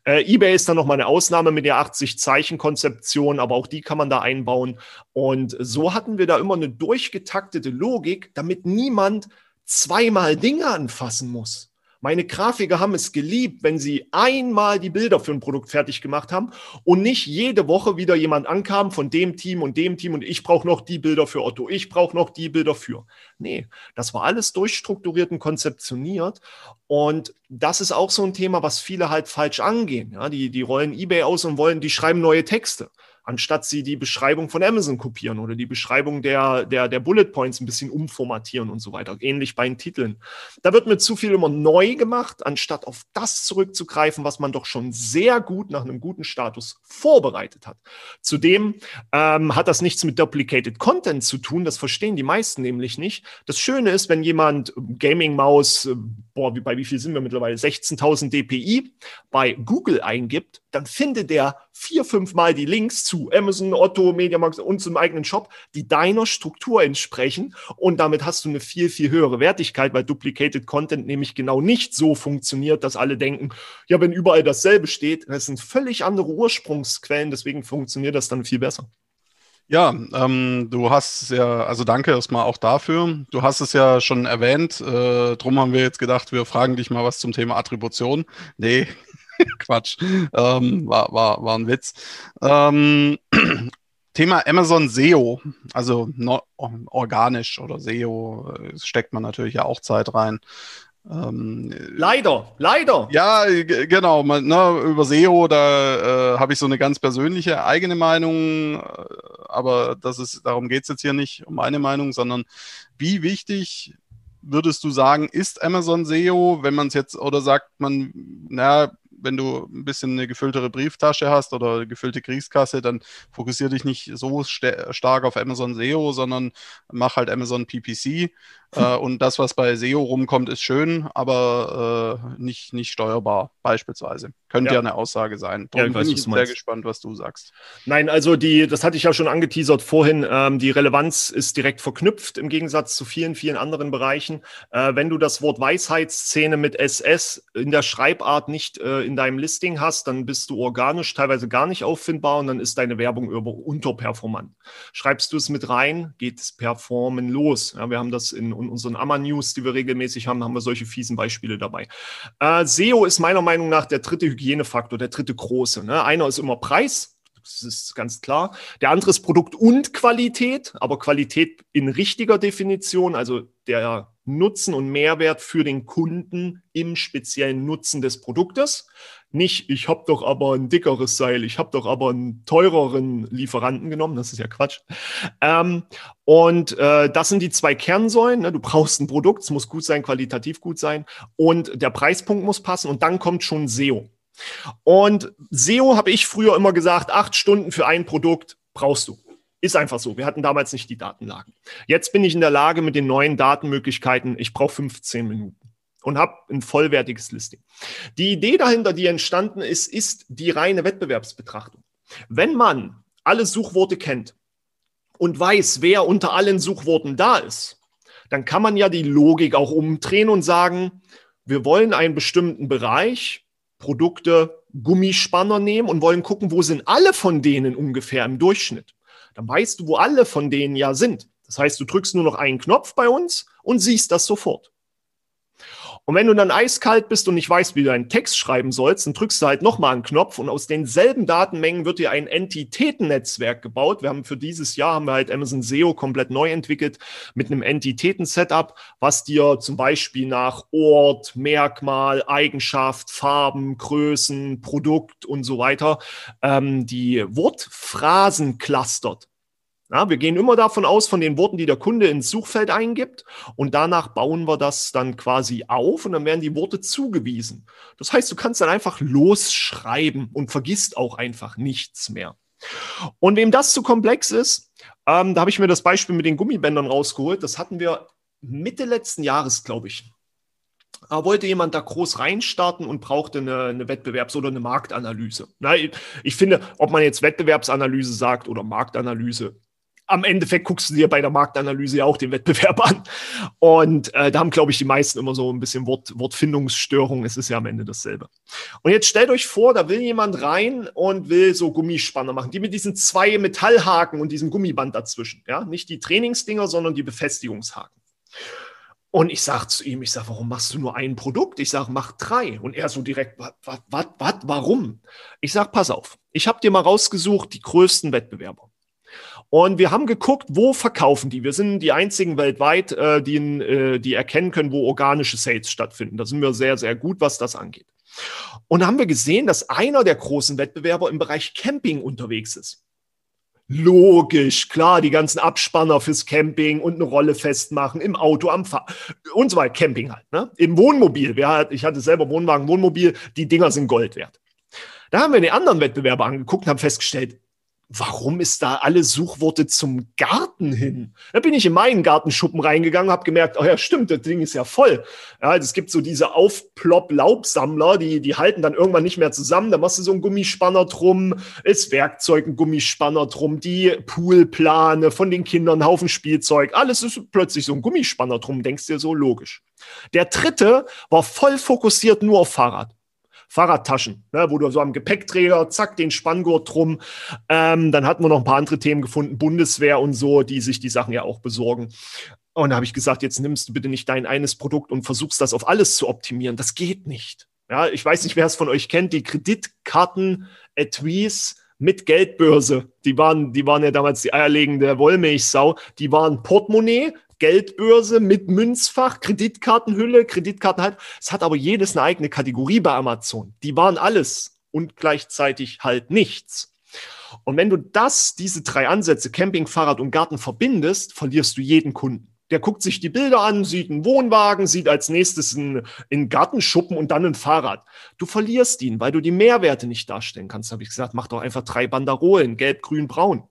Äh, eBay ist dann noch mal eine Ausnahme mit der 80-Zeichen-Konzeption, aber auch die kann man da einbauen. Und so hatten wir da immer eine durchgetaktete Logik, damit niemand zweimal Dinge anfassen muss. Meine Grafiker haben es geliebt, wenn sie einmal die Bilder für ein Produkt fertig gemacht haben und nicht jede Woche wieder jemand ankam von dem Team und dem Team und ich brauche noch die Bilder für Otto, ich brauche noch die Bilder für. Nee, das war alles durchstrukturiert und konzeptioniert und das ist auch so ein Thema, was viele halt falsch angehen. Ja, die, die rollen eBay aus und wollen, die schreiben neue Texte anstatt sie die Beschreibung von Amazon kopieren oder die Beschreibung der, der, der Bullet Points ein bisschen umformatieren und so weiter. Ähnlich bei den Titeln. Da wird mir zu viel immer neu gemacht, anstatt auf das zurückzugreifen, was man doch schon sehr gut nach einem guten Status vorbereitet hat. Zudem ähm, hat das nichts mit Duplicated Content zu tun. Das verstehen die meisten nämlich nicht. Das Schöne ist, wenn jemand Gaming Maus, äh, boah, wie, bei wie viel sind wir mittlerweile? 16.000 dpi bei Google eingibt, dann findet der vier, fünf Mal die Links zu Amazon, Otto, Mediamarkt und zum eigenen Shop, die deiner Struktur entsprechen. Und damit hast du eine viel, viel höhere Wertigkeit, weil Duplicated Content nämlich genau nicht so funktioniert, dass alle denken, ja, wenn überall dasselbe steht, das sind völlig andere Ursprungsquellen, deswegen funktioniert das dann viel besser. Ja, ähm, du hast ja, also danke erstmal auch dafür. Du hast es ja schon erwähnt. Äh, drum haben wir jetzt gedacht, wir fragen dich mal was zum Thema Attribution. Nee, Quatsch. Ähm, war, war, war ein Witz. Ähm, Thema Amazon SEO, also organisch oder SEO, äh, steckt man natürlich ja auch Zeit rein. Ähm, leider, leider. Ja, genau. Man, ne, über SEO, da äh, habe ich so eine ganz persönliche eigene Meinung, äh, aber das ist, darum geht es jetzt hier nicht um meine Meinung, sondern wie wichtig würdest du sagen, ist Amazon SEO, wenn man es jetzt oder sagt man, naja, wenn du ein bisschen eine gefülltere Brieftasche hast oder eine gefüllte Kriegskasse, dann fokussiere dich nicht so stark auf Amazon SEO, sondern mach halt Amazon PPC. Äh, und das, was bei SEO rumkommt, ist schön, aber äh, nicht, nicht steuerbar, beispielsweise. Könnte ja, ja eine Aussage sein. Darum ja, bin ich sehr gespannt, was du sagst. Nein, also die, das hatte ich ja schon angeteasert vorhin, ähm, die Relevanz ist direkt verknüpft im Gegensatz zu vielen, vielen anderen Bereichen. Äh, wenn du das Wort Weisheitsszene mit SS in der Schreibart nicht äh, in deinem Listing hast, dann bist du organisch teilweise gar nicht auffindbar und dann ist deine Werbung über unterperformant. Schreibst du es mit rein, geht es performen los. Ja, wir haben das in unseren Amma-News, die wir regelmäßig haben, haben wir solche fiesen Beispiele dabei. Äh, SEO ist meiner Meinung nach der dritte Hygienefaktor, der dritte große. Ne? Einer ist immer Preis, das ist ganz klar. Der andere ist Produkt und Qualität, aber Qualität in richtiger Definition, also der Nutzen und Mehrwert für den Kunden im speziellen Nutzen des Produktes. Nicht, ich habe doch aber ein dickeres Seil, ich habe doch aber einen teureren Lieferanten genommen, das ist ja Quatsch. Ähm, und äh, das sind die zwei Kernsäulen. Ne? Du brauchst ein Produkt, es muss gut sein, qualitativ gut sein und der Preispunkt muss passen und dann kommt schon SEO. Und SEO habe ich früher immer gesagt, acht Stunden für ein Produkt brauchst du. Ist einfach so. Wir hatten damals nicht die Datenlagen. Jetzt bin ich in der Lage mit den neuen Datenmöglichkeiten, ich brauche 15 Minuten und habe ein vollwertiges Listing. Die Idee dahinter, die entstanden ist, ist die reine Wettbewerbsbetrachtung. Wenn man alle Suchworte kennt und weiß, wer unter allen Suchworten da ist, dann kann man ja die Logik auch umdrehen und sagen, wir wollen einen bestimmten Bereich Produkte, Gummispanner nehmen und wollen gucken, wo sind alle von denen ungefähr im Durchschnitt. Dann weißt du, wo alle von denen ja sind. Das heißt, du drückst nur noch einen Knopf bei uns und siehst das sofort. Und wenn du dann eiskalt bist und nicht weißt, wie du einen Text schreiben sollst, dann drückst du halt nochmal einen Knopf und aus denselben Datenmengen wird dir ein Entitätennetzwerk gebaut. Wir haben für dieses Jahr haben wir halt Amazon SEO komplett neu entwickelt mit einem Entitäten-Setup, was dir zum Beispiel nach Ort, Merkmal, Eigenschaft, Farben, Größen, Produkt und so weiter ähm, die Wortphrasen clustert. Ja, wir gehen immer davon aus, von den Worten, die der Kunde ins Suchfeld eingibt und danach bauen wir das dann quasi auf und dann werden die Worte zugewiesen. Das heißt, du kannst dann einfach losschreiben und vergisst auch einfach nichts mehr. Und wem das zu komplex ist, ähm, da habe ich mir das Beispiel mit den Gummibändern rausgeholt. Das hatten wir Mitte letzten Jahres, glaube ich. Da wollte jemand da groß reinstarten und brauchte eine, eine Wettbewerbs- oder eine Marktanalyse. Na, ich finde, ob man jetzt Wettbewerbsanalyse sagt oder Marktanalyse, am Endeffekt guckst du dir bei der Marktanalyse ja auch den Wettbewerb an. Und äh, da haben, glaube ich, die meisten immer so ein bisschen Wort, Wortfindungsstörung. Es ist ja am Ende dasselbe. Und jetzt stellt euch vor, da will jemand rein und will so Gummispanner machen, die mit diesen zwei Metallhaken und diesem Gummiband dazwischen. Ja, nicht die Trainingsdinger, sondern die Befestigungshaken. Und ich sage zu ihm, ich sage, warum machst du nur ein Produkt? Ich sage, mach drei. Und er so direkt, was, was, was, warum? Ich sage, pass auf, ich habe dir mal rausgesucht, die größten Wettbewerber. Und wir haben geguckt, wo verkaufen die. Wir sind die einzigen weltweit, äh, die, äh, die erkennen können, wo organische Sales stattfinden. Da sind wir sehr, sehr gut, was das angeht. Und da haben wir gesehen, dass einer der großen Wettbewerber im Bereich Camping unterwegs ist. Logisch, klar, die ganzen Abspanner fürs Camping und eine Rolle festmachen, im Auto, am Fahr und so weiter, Camping halt. Ne? Im Wohnmobil, ich hatte selber Wohnwagen, Wohnmobil, die Dinger sind Gold wert. Da haben wir den anderen Wettbewerber angeguckt und haben festgestellt, warum ist da alle Suchworte zum Garten hin? Da bin ich in meinen Gartenschuppen reingegangen, habe gemerkt, oh ja, stimmt, das Ding ist ja voll. Ja, es gibt so diese Aufplopp-Laubsammler, die, die halten dann irgendwann nicht mehr zusammen. Da machst du so einen Gummispanner drum, ist Werkzeug ein Gummispanner drum, die Poolplane von den Kindern, Haufen Spielzeug, alles ist plötzlich so ein Gummispanner drum, denkst dir so logisch. Der dritte war voll fokussiert nur auf Fahrrad. Fahrradtaschen, ne, wo du so am Gepäckträger, zack, den Spanngurt drum. Ähm, dann hatten wir noch ein paar andere Themen gefunden, Bundeswehr und so, die sich die Sachen ja auch besorgen. Und da habe ich gesagt, jetzt nimmst du bitte nicht dein eines Produkt und versuchst das auf alles zu optimieren. Das geht nicht. Ja, ich weiß nicht, wer es von euch kennt, die Kreditkarten Etwies mit Geldbörse. Die waren, die waren ja damals die eierlegende Wollmilchsau. Die waren Portemonnaie, Geldbörse mit Münzfach, Kreditkartenhülle, Kreditkarten halt. Es hat aber jedes eine eigene Kategorie bei Amazon. Die waren alles und gleichzeitig halt nichts. Und wenn du das, diese drei Ansätze, Camping, Fahrrad und Garten verbindest, verlierst du jeden Kunden Der guckt sich die Bilder an, sieht einen Wohnwagen, sieht als nächstes einen, einen Gartenschuppen und dann ein Fahrrad. Du verlierst ihn, weil du die Mehrwerte nicht darstellen kannst. Habe ich gesagt, mach doch einfach drei Banderolen, gelb, grün, braun.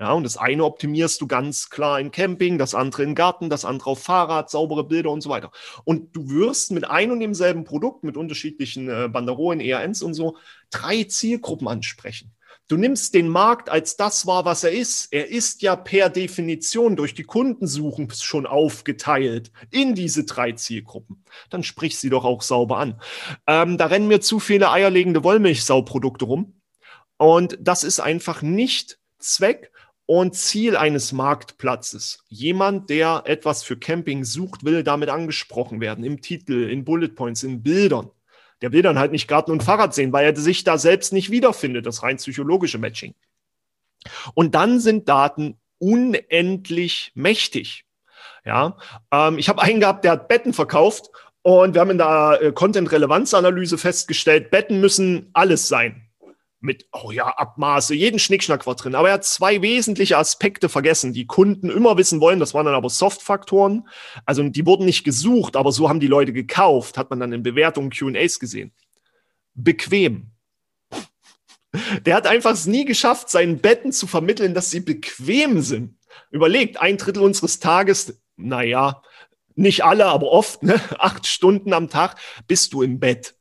Ja, und das eine optimierst du ganz klar in Camping, das andere in Garten, das andere auf Fahrrad, saubere Bilder und so weiter. Und du wirst mit ein und demselben Produkt, mit unterschiedlichen äh, Banderolen, ERNs und so, drei Zielgruppen ansprechen. Du nimmst den Markt als das wahr, was er ist. Er ist ja per Definition durch die Kundensuchen schon aufgeteilt in diese drei Zielgruppen. Dann sprich sie doch auch sauber an. Ähm, da rennen mir zu viele eierlegende Wollmilchsauprodukte rum. Und das ist einfach nicht Zweck und Ziel eines Marktplatzes. Jemand, der etwas für Camping sucht, will damit angesprochen werden. Im Titel, in Bullet Points, in Bildern. Der will dann halt nicht Garten und Fahrrad sehen, weil er sich da selbst nicht wiederfindet, das rein psychologische Matching. Und dann sind Daten unendlich mächtig. Ja, ähm, ich habe einen gehabt, der hat Betten verkauft und wir haben in der äh, Content-Relevanz-Analyse festgestellt, Betten müssen alles sein mit, oh ja, Abmaße, jeden Schnickschnack war drin. Aber er hat zwei wesentliche Aspekte vergessen, die Kunden immer wissen wollen. Das waren dann aber Soft-Faktoren. Also die wurden nicht gesucht, aber so haben die Leute gekauft, hat man dann in Bewertungen QAs gesehen. Bequem. Der hat einfach es nie geschafft, seinen Betten zu vermitteln, dass sie bequem sind. Überlegt, ein Drittel unseres Tages, naja, nicht alle, aber oft, ne? acht Stunden am Tag bist du im Bett.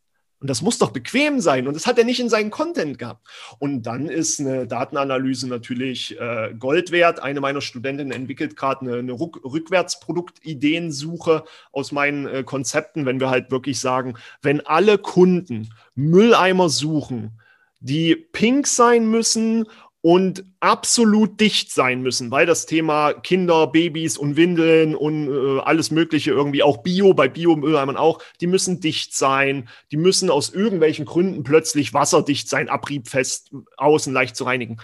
Und das muss doch bequem sein. Und das hat er nicht in seinen Content gehabt. Und dann ist eine Datenanalyse natürlich äh, Gold wert. Eine meiner Studentinnen entwickelt gerade eine, eine Rückwärtsproduktideensuche aus meinen äh, Konzepten, wenn wir halt wirklich sagen, wenn alle Kunden Mülleimer suchen, die pink sein müssen und absolut dicht sein müssen, weil das Thema Kinder, Babys und Windeln und äh, alles Mögliche irgendwie auch Bio, bei Biomülleimern auch, die müssen dicht sein, die müssen aus irgendwelchen Gründen plötzlich wasserdicht sein, abriebfest, außen leicht zu reinigen.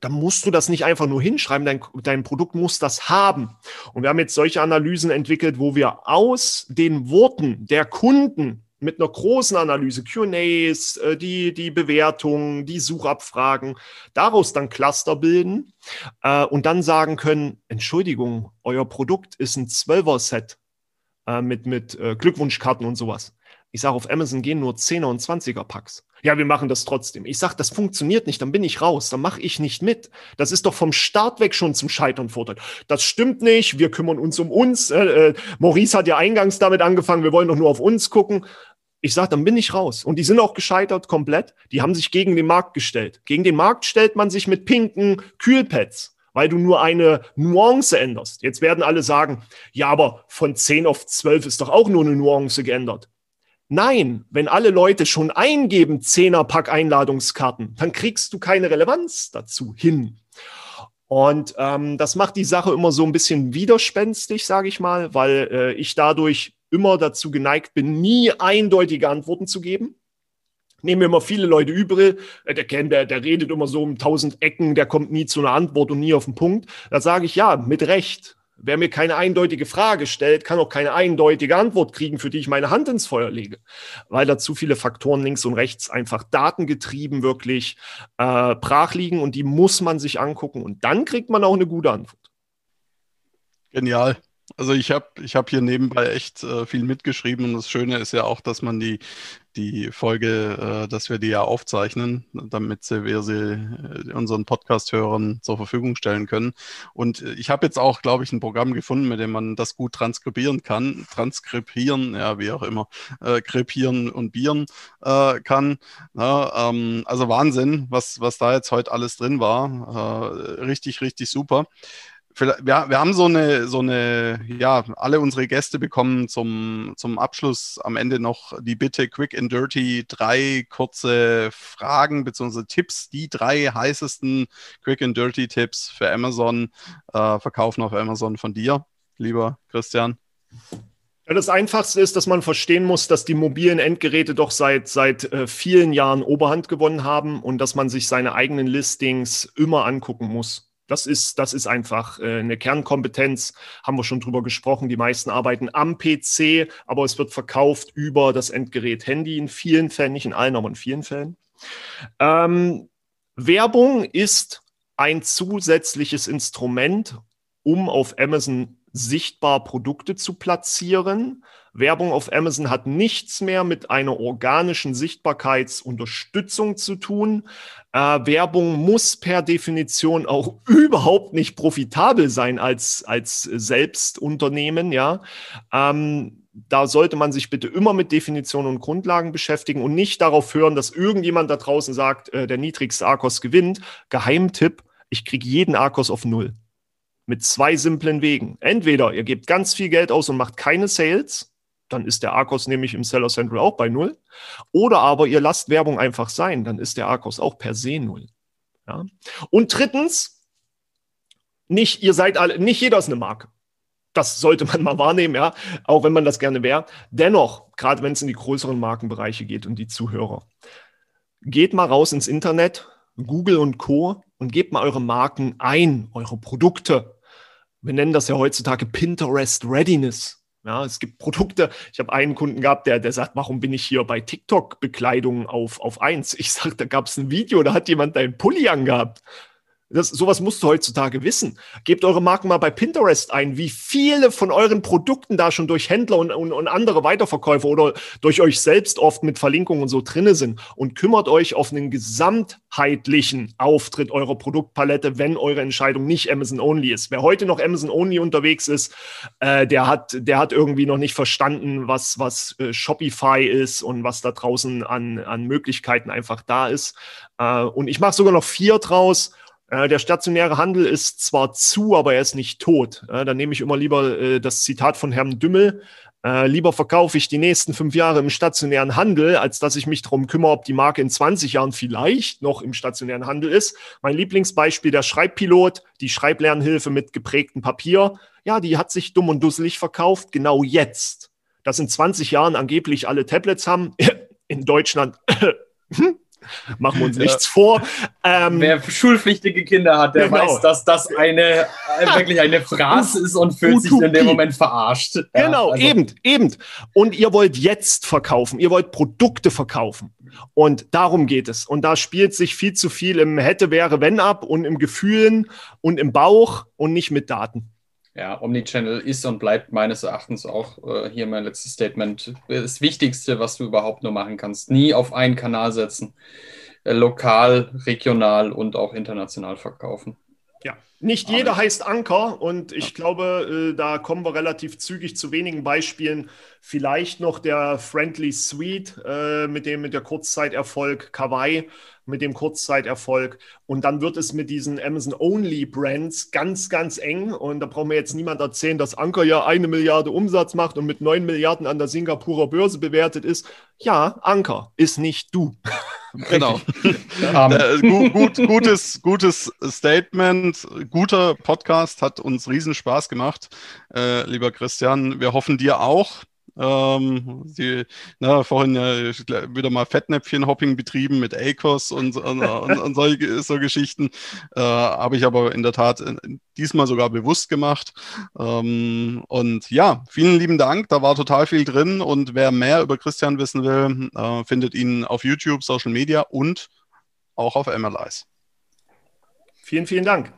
Da musst du das nicht einfach nur hinschreiben, dein, dein Produkt muss das haben. Und wir haben jetzt solche Analysen entwickelt, wo wir aus den Worten der Kunden mit einer großen Analyse, QAs, äh, die, die Bewertungen, die Suchabfragen, daraus dann Cluster bilden äh, und dann sagen können, Entschuldigung, euer Produkt ist ein 12er-Set äh, mit, mit äh, Glückwunschkarten und sowas. Ich sage, auf Amazon gehen nur 10er und 20er Packs. Ja, wir machen das trotzdem. Ich sage, das funktioniert nicht, dann bin ich raus, dann mache ich nicht mit. Das ist doch vom Start weg schon zum Scheitern fordert. Das stimmt nicht, wir kümmern uns um uns. Äh, äh, Maurice hat ja eingangs damit angefangen, wir wollen doch nur auf uns gucken. Ich sage, dann bin ich raus. Und die sind auch gescheitert komplett. Die haben sich gegen den Markt gestellt. Gegen den Markt stellt man sich mit pinken Kühlpads, weil du nur eine Nuance änderst. Jetzt werden alle sagen, ja, aber von 10 auf 12 ist doch auch nur eine Nuance geändert. Nein, wenn alle Leute schon eingeben 10er Pack Einladungskarten, dann kriegst du keine Relevanz dazu hin. Und ähm, das macht die Sache immer so ein bisschen widerspenstig, sage ich mal, weil äh, ich dadurch immer dazu geneigt bin, nie eindeutige Antworten zu geben. Nehmen wir immer viele Leute übel, äh, der kennt, der, der redet immer so um tausend Ecken, der kommt nie zu einer Antwort und nie auf den Punkt. Da sage ich ja, mit Recht. Wer mir keine eindeutige Frage stellt, kann auch keine eindeutige Antwort kriegen, für die ich meine Hand ins Feuer lege, weil da zu viele Faktoren links und rechts einfach datengetrieben wirklich äh, brach liegen und die muss man sich angucken und dann kriegt man auch eine gute Antwort. Genial. Also ich habe ich hab hier nebenbei echt äh, viel mitgeschrieben und das Schöne ist ja auch, dass man die, die Folge, äh, dass wir die ja aufzeichnen, damit wir sie äh, unseren Podcast-Hörern zur Verfügung stellen können. Und ich habe jetzt auch, glaube ich, ein Programm gefunden, mit dem man das gut transkribieren kann, transkribieren, ja, wie auch immer, äh, krepieren und bieren äh, kann. Ja, ähm, also Wahnsinn, was, was da jetzt heute alles drin war. Äh, richtig, richtig super wir, wir haben so eine, so eine, ja, alle unsere Gäste bekommen zum, zum Abschluss am Ende noch die Bitte, quick and dirty, drei kurze Fragen bzw. Tipps, die drei heißesten quick and dirty Tipps für Amazon, äh, verkaufen auf Amazon von dir, lieber Christian. Das Einfachste ist, dass man verstehen muss, dass die mobilen Endgeräte doch seit, seit äh, vielen Jahren Oberhand gewonnen haben und dass man sich seine eigenen Listings immer angucken muss. Das ist, das ist einfach äh, eine Kernkompetenz, haben wir schon drüber gesprochen. Die meisten arbeiten am PC, aber es wird verkauft über das Endgerät Handy in vielen Fällen, nicht in allen, aber in vielen Fällen. Ähm, Werbung ist ein zusätzliches Instrument, um auf Amazon sichtbar Produkte zu platzieren. Werbung auf Amazon hat nichts mehr mit einer organischen Sichtbarkeitsunterstützung zu tun. Äh, Werbung muss per Definition auch überhaupt nicht profitabel sein als, als Selbstunternehmen, ja. Ähm, da sollte man sich bitte immer mit Definitionen und Grundlagen beschäftigen und nicht darauf hören, dass irgendjemand da draußen sagt, äh, der niedrigste Arkos gewinnt. Geheimtipp, ich kriege jeden Arkos auf Null. Mit zwei simplen Wegen. Entweder ihr gebt ganz viel Geld aus und macht keine Sales, dann ist der Arkos nämlich im Seller Central auch bei Null. Oder aber ihr lasst Werbung einfach sein, dann ist der Arkos auch per se Null. Ja? Und drittens, nicht, ihr seid alle, nicht jeder ist eine Marke das sollte man mal wahrnehmen, ja, auch wenn man das gerne wäre. Dennoch, gerade wenn es in die größeren Markenbereiche geht und die Zuhörer, geht mal raus ins Internet, Google und Co. und gebt mal eure Marken ein, eure Produkte. Wir nennen das ja heutzutage Pinterest Readiness. Ja, es gibt Produkte. Ich habe einen Kunden gehabt, der, der sagt, warum bin ich hier bei TikTok-Bekleidung auf, auf eins? Ich sage, da gab es ein Video, da hat jemand deinen Pulli angehabt. Das, sowas musst du heutzutage wissen. Gebt eure Marken mal bei Pinterest ein, wie viele von euren Produkten da schon durch Händler und, und, und andere Weiterverkäufer oder durch euch selbst oft mit Verlinkungen und so drinne sind und kümmert euch auf einen gesamtheitlichen Auftritt eurer Produktpalette, wenn eure Entscheidung nicht Amazon Only ist. Wer heute noch Amazon Only unterwegs ist, äh, der hat, der hat irgendwie noch nicht verstanden, was, was äh, Shopify ist und was da draußen an, an Möglichkeiten einfach da ist. Äh, und ich mache sogar noch vier draus der stationäre Handel ist zwar zu, aber er ist nicht tot. Äh, dann nehme ich immer lieber äh, das Zitat von Herrn Dümmel. Äh, lieber verkaufe ich die nächsten fünf Jahre im stationären Handel, als dass ich mich darum kümmere, ob die Marke in 20 Jahren vielleicht noch im stationären Handel ist. Mein Lieblingsbeispiel, der Schreibpilot, die Schreiblernhilfe mit geprägtem Papier. Ja, die hat sich dumm und dusselig verkauft, genau jetzt. Dass in 20 Jahren angeblich alle Tablets haben, in Deutschland? Machen wir uns nichts vor. Ähm, Wer schulpflichtige Kinder hat, der genau. weiß, dass das eine äh, wirklich eine Phrase ist und fühlt Utopie. sich in dem Moment verarscht. Ja, genau, also. eben, eben. Und ihr wollt jetzt verkaufen, ihr wollt Produkte verkaufen. Und darum geht es. Und da spielt sich viel zu viel im hätte, wäre, wenn ab und im Gefühlen und im Bauch und nicht mit Daten. Ja, Omnichannel ist und bleibt meines Erachtens auch äh, hier mein letztes Statement das Wichtigste, was du überhaupt nur machen kannst. Nie auf einen Kanal setzen. Äh, lokal, regional und auch international verkaufen. Ja, nicht Amen. jeder heißt Anker und ich ja. glaube, äh, da kommen wir relativ zügig zu wenigen Beispielen. Vielleicht noch der Friendly Suite äh, mit dem mit der Kurzzeiterfolg Kawaii mit dem Kurzzeiterfolg. Und dann wird es mit diesen Amazon-Only-Brands ganz, ganz eng. Und da braucht mir jetzt niemand erzählen, dass Anker ja eine Milliarde Umsatz macht und mit neun Milliarden an der Singapurer Börse bewertet ist. Ja, Anker ist nicht du. Genau. äh, gut, gut, gutes, gutes Statement, guter Podcast, hat uns riesen Spaß gemacht, äh, lieber Christian. Wir hoffen dir auch. Ähm, die, na, vorhin ja wieder mal Fettnäpfchen-Hopping betrieben mit ACOS und, und, und, und solche so Geschichten. Äh, Habe ich aber in der Tat äh, diesmal sogar bewusst gemacht. Ähm, und ja, vielen lieben Dank. Da war total viel drin. Und wer mehr über Christian wissen will, äh, findet ihn auf YouTube, Social Media und auch auf MLIs. Vielen, vielen Dank.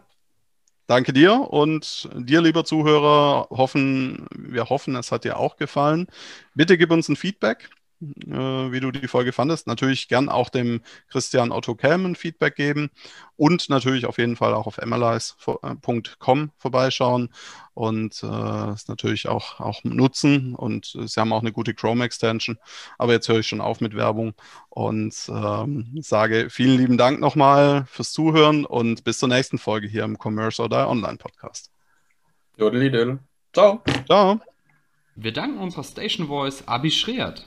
Danke dir und dir, lieber Zuhörer, hoffen, wir hoffen, es hat dir auch gefallen. Bitte gib uns ein Feedback, wie du die Folge fandest. Natürlich gern auch dem Christian Otto Kelmen Feedback geben und natürlich auf jeden Fall auch auf mlis.com vorbeischauen und äh, es natürlich auch, auch nutzen. Und sie haben auch eine gute Chrome-Extension. Aber jetzt höre ich schon auf mit Werbung und ähm, sage vielen lieben Dank nochmal fürs Zuhören und bis zur nächsten Folge hier im Commerce Die Online Podcast. Dodeli Ciao. Ciao. Wir danken unserer Station Voice Abi Schreert.